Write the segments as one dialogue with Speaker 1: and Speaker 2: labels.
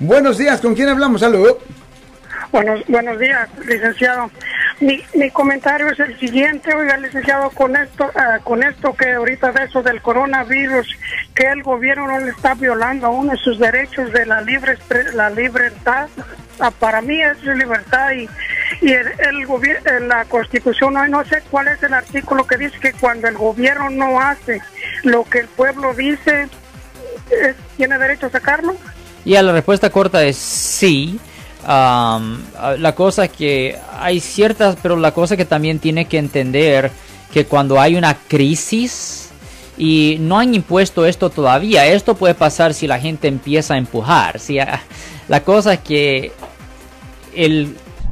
Speaker 1: Buenos días, ¿con quién hablamos? Saludos.
Speaker 2: Buenos, buenos días, licenciado. Mi, mi comentario es el siguiente, oiga, licenciado, con esto, ah, con esto que ahorita de eso del coronavirus, que el gobierno no le está violando a uno sus derechos de la libre la libertad. Ah, para mí es libertad y, y el, gobierno, la constitución, no, no sé cuál es el artículo que dice que cuando el gobierno no hace lo que el pueblo dice, ¿tiene derecho a sacarlo?
Speaker 3: Y a la respuesta corta es sí. la cosa que hay ciertas, pero la cosa que también tiene que entender que cuando hay una crisis y no han impuesto esto todavía, esto puede pasar si la gente empieza a empujar. Si, la cosa que el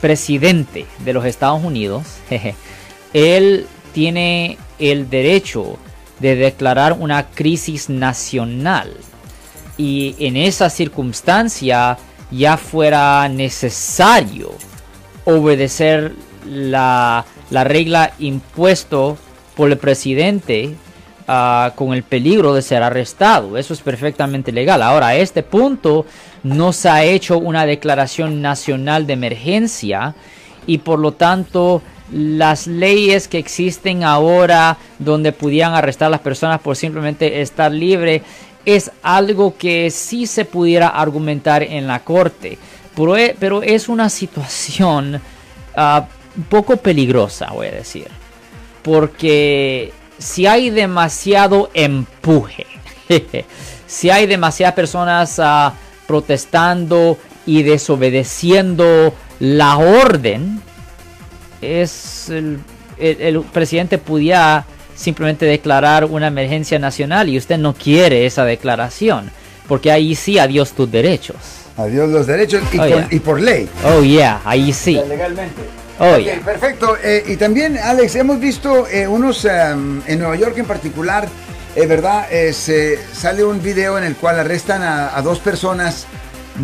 Speaker 3: Presidente de los Estados Unidos, él tiene el derecho de declarar una crisis nacional. Y en esa circunstancia ya fuera necesario obedecer la, regla impuesto por el presidente ah, con el peligro de ser arrestado. Eso es perfectamente legal. Ahora, a este punto no se ha hecho una declaración nacional de emergencia y por lo tanto las leyes que existen ahora donde pudieran arrestar a las personas por simplemente estar libre es algo que sí se pudiera argumentar en la corte, pero, e, es una situación ah, un poco peligrosa, voy a decir, porque si hay demasiado empuje, si hay demasiadas personas ah, protestando y desobedeciendo la orden, es el, el presidente pudiera simplemente declarar una emergencia nacional y usted no quiere esa declaración, porque ahí sí adiós tus derechos.
Speaker 1: Adiós los derechos y, oh, por, ley.
Speaker 3: Oh, yeah, ahí sí.
Speaker 1: Legalmente. Oh, Perfecto. Eh, y también, Alex, hemos visto eh, unos em, en Nueva York en particular, es eh, ¿verdad? se sale un video en el cual arrestan a, dos personas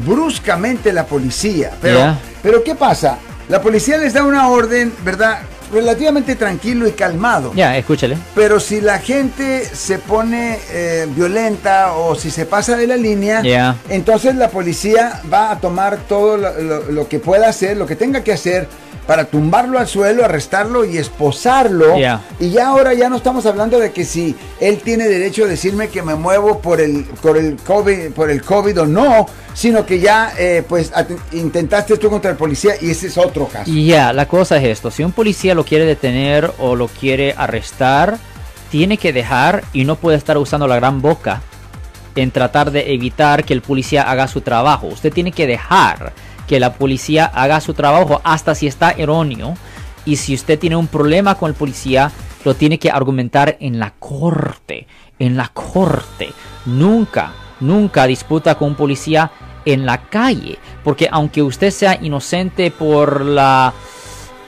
Speaker 1: bruscamente la policía. Pero, pero ¿qué pasa? La policía les da una orden, ¿verdad? Relativamente tranquilo y calmado.
Speaker 3: Ya, escúchale.
Speaker 1: Pero si la gente se pone eh, violenta o si se pasa de la línea, entonces la policía va a tomar todo lo, que pueda hacer, lo que tenga que hacer para tumbarlo al suelo, arrestarlo y esposarlo. Y ya ahora ya no estamos hablando de que si él tiene derecho a decirme que me muevo por el, por el, COVID, por el COVID o no, sino que ya eh, pues intentaste esto contra el policía y ese es otro caso.
Speaker 3: Ya, la cosa es esto, si un policía lo quiere detener o lo quiere arrestar, tiene que dejar y no puede estar usando la gran boca en tratar de evitar que el policía haga su trabajo. Usted tiene que dejar que la policía haga su trabajo hasta si está erróneo. Y si usted tiene un problema con el policía, lo tiene que argumentar en la corte. En la corte. Nunca, nunca disputa con un policía en la calle. Porque aunque usted sea inocente por la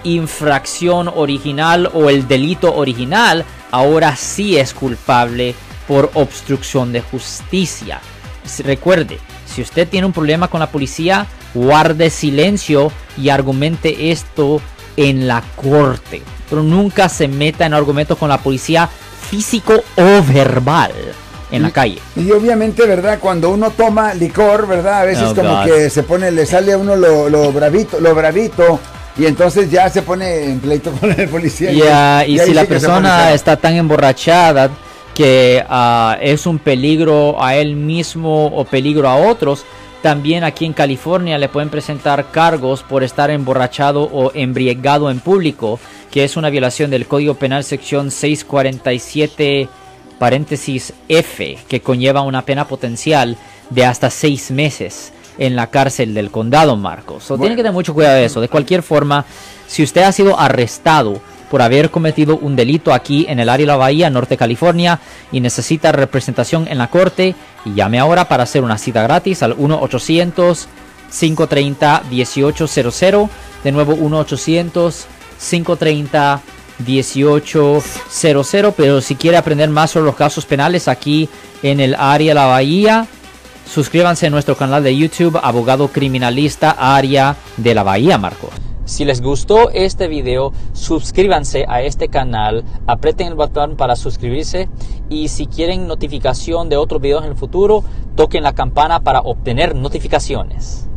Speaker 3: infracción original o el delito original, ahora sí es culpable por obstrucción de justicia. Recuerde, si usted tiene un problema con la policía, guarde silencio y argumente esto en la corte. Pero nunca se meta en argumentos con la policía físico o verbal en la calle.
Speaker 1: Y obviamente, ¿verdad? Cuando uno toma licor, ¿verdad? A veces oh, como que se pone, le sale a uno lo, bravito, lo bravito. Y entonces ya se pone en pleito con el policía.
Speaker 3: y, si la persona está tan emborrachada que ah, es un peligro a él mismo o peligro a otros, también aquí en California le pueden presentar cargos por estar emborrachado o embriagado en público, que es una violación del Código Penal sección 647 paréntesis F, que conlleva una pena potencial de hasta seis meses en la cárcel del condado, Marcos. So, Tiene que tener mucho cuidado de eso. De cualquier forma, si usted ha sido arrestado por haber cometido un delito aquí en el área de la Bahía, Norte California, y necesita representación en la corte, llame ahora para hacer una cita gratis al 1-800-530-1800. De nuevo, 1-800-530-1800. Pero si quiere aprender más sobre los casos penales aquí en el área de la Bahía, suscríbanse a nuestro canal de YouTube, Abogado Criminalista Área de la Bahía, Marcos. Si les gustó este video, suscríbanse a este canal, aprieten el botón para suscribirse y si quieren notificación de otros videos en el futuro, toquen la campana para obtener notificaciones.